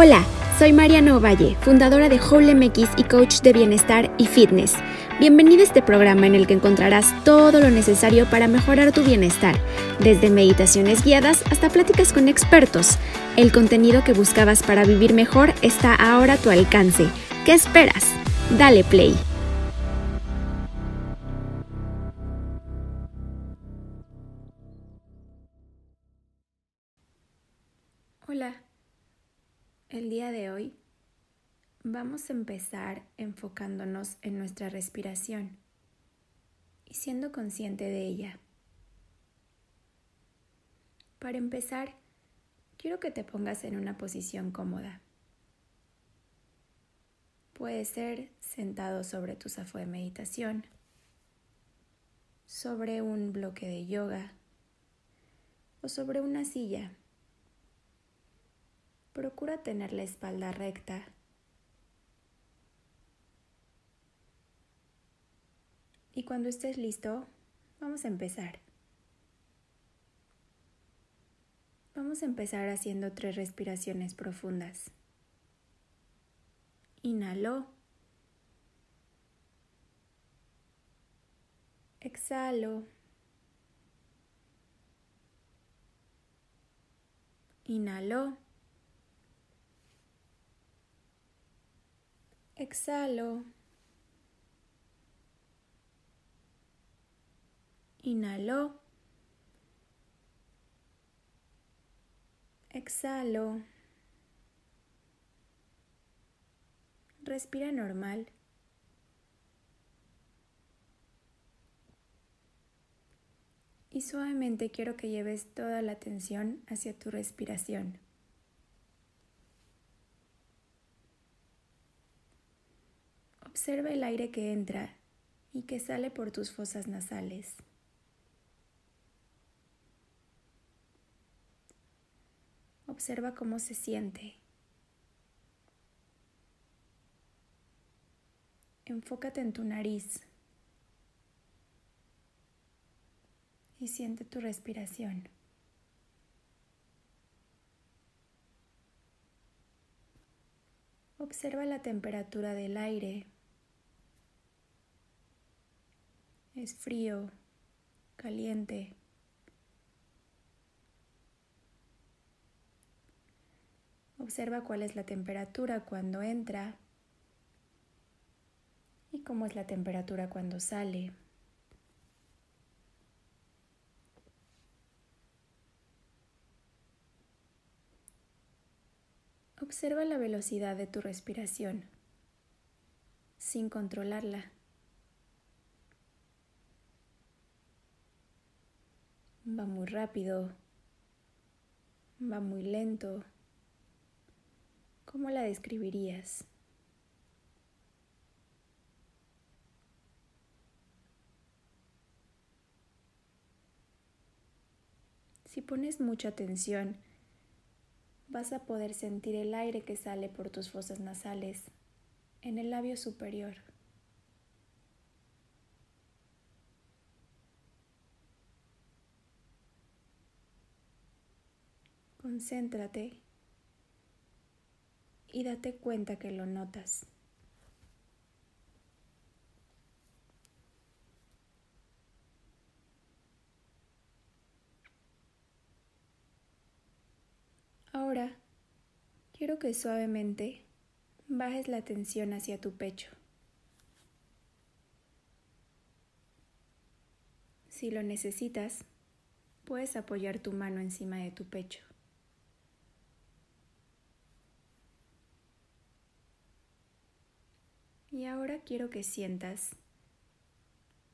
Hola, soy Mariana Ovalle, fundadora de Whole MX y coach de bienestar y fitness. Bienvenido a este programa en el que encontrarás todo lo necesario para mejorar tu bienestar, desde meditaciones guiadas hasta pláticas con expertos. El contenido que buscabas para vivir mejor está ahora a tu alcance. ¿Qué esperas? Dale play. El día de hoy vamos a empezar enfocándonos en nuestra respiración y siendo consciente de ella. Para empezar, quiero que te pongas en una posición cómoda. Puede ser sentado sobre tu zafo de meditación, sobre un bloque de yoga o sobre una silla Procura tener la espalda recta. Y cuando estés listo, vamos a empezar. Vamos a empezar haciendo tres respiraciones profundas. Inhalo. Exhalo. Inhalo. Exhalo. Inhalo. Exhalo. Respira normal. Y suavemente quiero que lleves toda la atención hacia tu respiración. Observa el aire que entra y que sale por tus fosas nasales. Observa cómo se siente. Enfócate en tu nariz y siente tu respiración. Observa la temperatura del aire es frío, caliente. Observa cuál es la temperatura cuando entra y cómo es la temperatura cuando sale. Observa la velocidad de tu respiración sin controlarla. Va muy rápido, va muy lento. ¿Cómo la describirías? Si pones mucha atención, vas a poder sentir el aire que sale por tus fosas nasales en el labio superior. Concéntrate y date cuenta que lo notas. Ahora quiero que suavemente bajes la tensión hacia tu pecho. Si lo necesitas, puedes apoyar tu mano encima de tu pecho. Y ahora quiero que sientas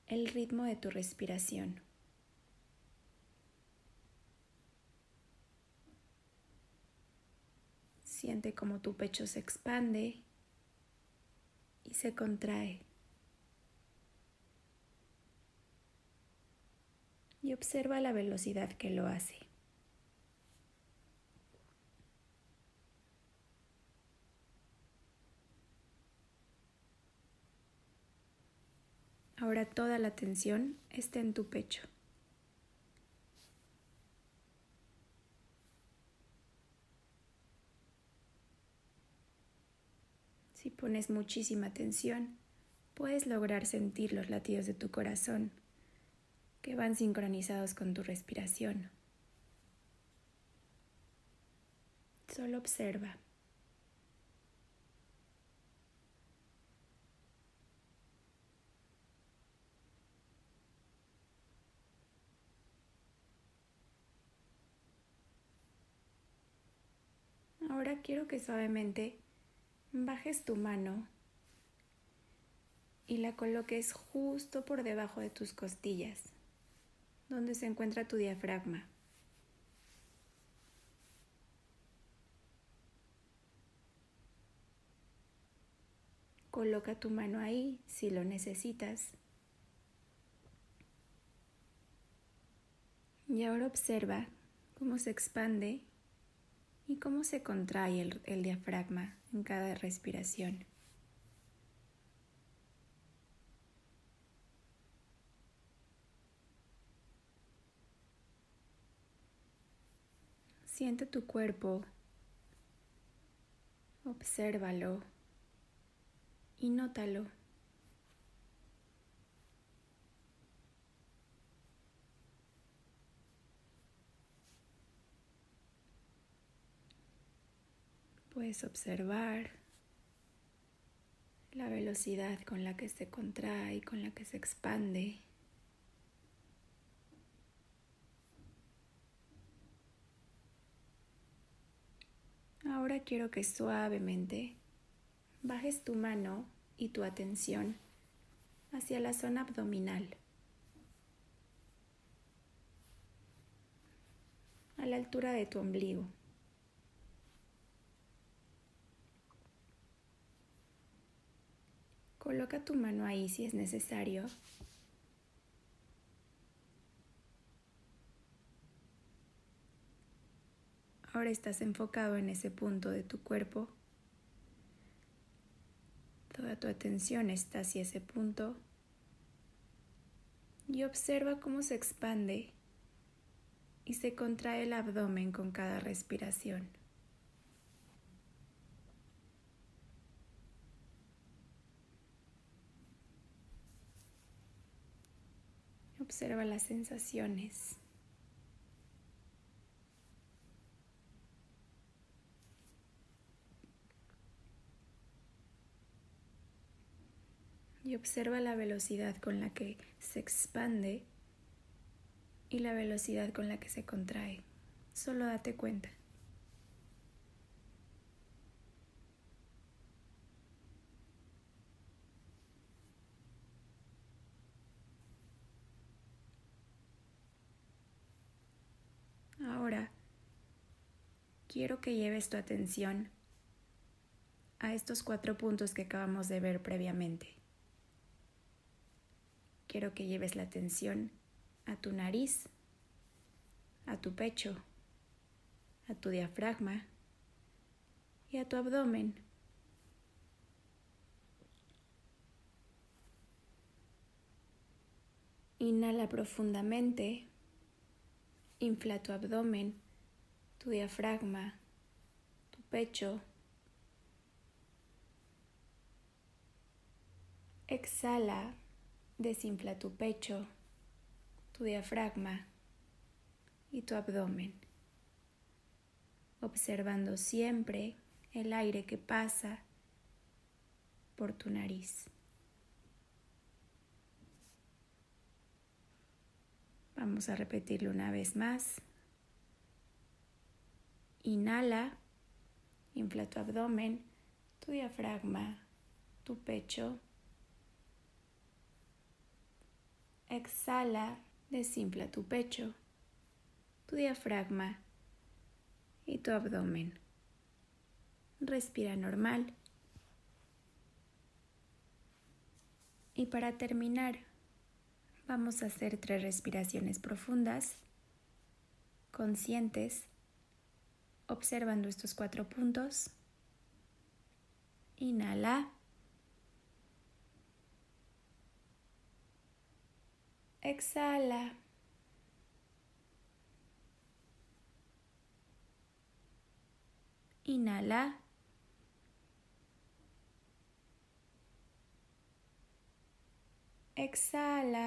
el ritmo de tu respiración. Siente como tu pecho se expande y se contrae. Y observa la velocidad que lo hace. Ahora toda la atención está en tu pecho. Si pones muchísima atención, puedes lograr sentir los latidos de tu corazón que van sincronizados con tu respiración. Solo observa. Ahora quiero que suavemente bajes tu mano y la coloques justo por debajo de tus costillas, donde se encuentra tu diafragma. Coloca tu mano ahí si lo necesitas. Y ahora observa cómo se expande y cómo se contrae el, diafragma en cada respiración. Siente tu cuerpo, obsérvalo y nótalo. Puedes observar la velocidad con la que se contrae con la que se expande. Ahora quiero que suavemente bajes tu mano y tu atención hacia la zona abdominal, a la altura de tu ombligo. Coloca tu mano ahí si es necesario. Ahora estás enfocado en ese punto de tu cuerpo. Toda tu atención está hacia ese punto. Y observa cómo se expande y se contrae el abdomen con cada respiración. Observa las sensaciones. Y observa la velocidad con la que se expande y la velocidad con la que se contrae. Solo date cuenta. Ahora, quiero que lleves tu atención a estos cuatro puntos que acabamos de ver previamente. Quiero que lleves la atención a tu nariz, a tu pecho, a tu diafragma y a tu abdomen. Inhala profundamente Infla tu abdomen, tu diafragma, tu pecho. Exhala, desinfla tu pecho, tu diafragma y tu abdomen, observando siempre el aire que pasa por tu nariz. Vamos a repetirlo una vez más. Inhala, infla tu abdomen, tu diafragma, tu pecho. Exhala, desinfla tu pecho, tu diafragma y tu abdomen. Respira normal. Y para terminar, Vamos a hacer tres respiraciones profundas, conscientes, observando estos cuatro puntos. Inhala. Exhala. Inhala. Exhala.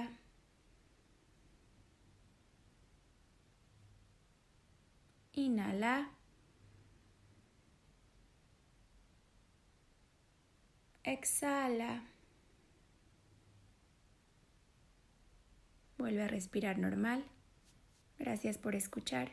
Inhala. Exhala. Vuelve a respirar normal. Gracias por escuchar.